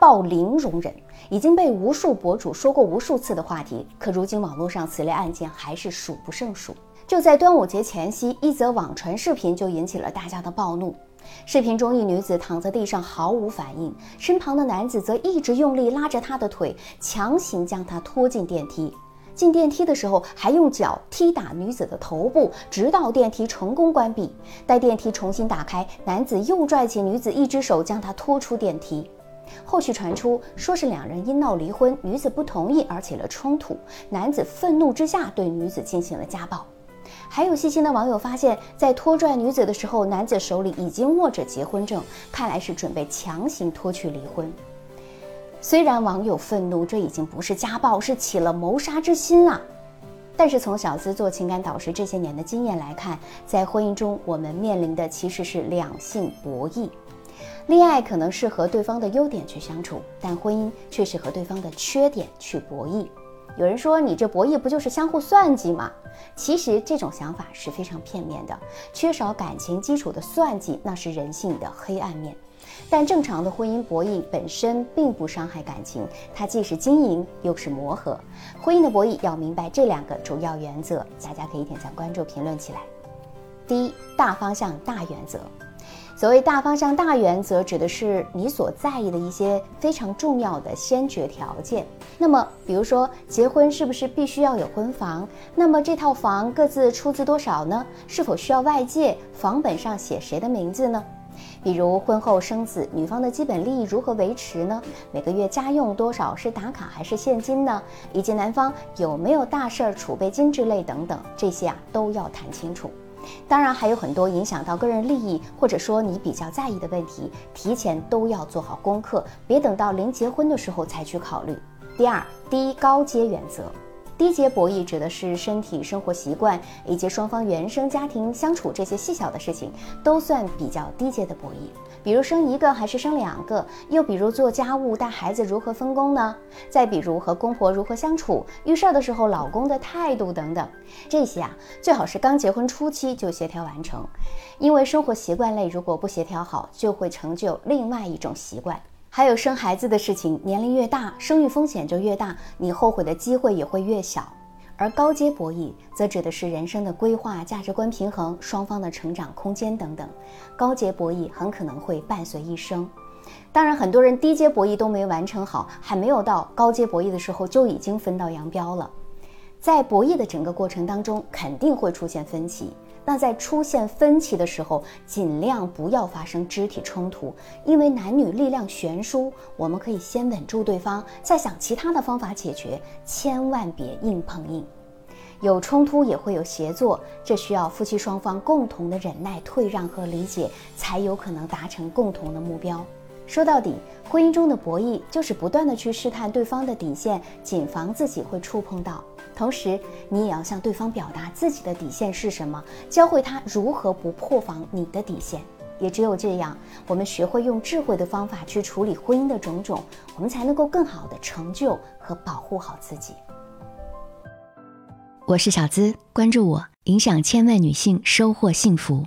暴零容忍，已经被无数博主说过无数次的话题，可如今网络上此类案件还是数不胜数。就在端午节前夕，一则网传视频就引起了大家的暴怒。视频中，一女子躺在地上毫无反应，身旁的男子则一直用力拉着她的腿，强行将她拖进电梯。进电梯的时候，还用脚踢打女子的头部，直到电梯成功关闭。待电梯重新打开，男子又拽起女子一只手，将她拖出电梯。后续传出，说是两人因闹离婚，女子不同意而起了冲突，男子愤怒之下对女子进行了家暴。还有细心的网友发现，在拖拽女子的时候，男子手里已经握着结婚证，看来是准备强行拖去离婚。虽然网友愤怒，这已经不是家暴，是起了谋杀之心啊！但是从小资做情感导师这些年的经验来看，在婚姻中，我们面临的其实是两性博弈。恋爱可能是和对方的优点去相处，但婚姻却是和对方的缺点去博弈。有人说，你这博弈不就是相互算计吗？其实这种想法是非常片面的，缺少感情基础的算计，那是人性的黑暗面。但正常的婚姻博弈本身并不伤害感情，它既是经营又是磨合。婚姻的博弈要明白这两个主要原则，大家可以点赞、关注、评论起来。第一，大方向、大原则。所谓大方向、大原则，指的是你所在意的一些非常重要的先决条件。那么，比如说结婚是不是必须要有婚房？那么这套房各自出资多少呢？是否需要外借？房本上写谁的名字呢？比如婚后生子，女方的基本利益如何维持呢？每个月家用多少是打卡还是现金呢？以及男方有没有大事儿储备金之类等等，这些啊都要谈清楚。当然还有很多影响到个人利益，或者说你比较在意的问题，提前都要做好功课，别等到临结婚的时候才去考虑。第二，低高阶原则。低阶博弈指的是身体、生活习惯以及双方原生家庭相处这些细小的事情，都算比较低阶的博弈。比如生一个还是生两个，又比如做家务、带孩子如何分工呢？再比如和公婆如何相处，遇事儿的时候老公的态度等等，这些啊，最好是刚结婚初期就协调完成，因为生活习惯类如果不协调好，就会成就另外一种习惯。还有生孩子的事情，年龄越大，生育风险就越大，你后悔的机会也会越小。而高阶博弈则指的是人生的规划、价值观平衡、双方的成长空间等等。高阶博弈很可能会伴随一生。当然，很多人低阶博弈都没完成好，还没有到高阶博弈的时候就已经分道扬镳了。在博弈的整个过程当中，肯定会出现分歧。那在出现分歧的时候，尽量不要发生肢体冲突，因为男女力量悬殊，我们可以先稳住对方，再想其他的方法解决，千万别硬碰硬。有冲突也会有协作，这需要夫妻双方共同的忍耐、退让和理解，才有可能达成共同的目标。说到底，婚姻中的博弈就是不断的去试探对方的底线，谨防自己会触碰到。同时，你也要向对方表达自己的底线是什么，教会他如何不破防你的底线。也只有这样，我们学会用智慧的方法去处理婚姻的种种，我们才能够更好的成就和保护好自己。我是小资，关注我，影响千万女性，收获幸福。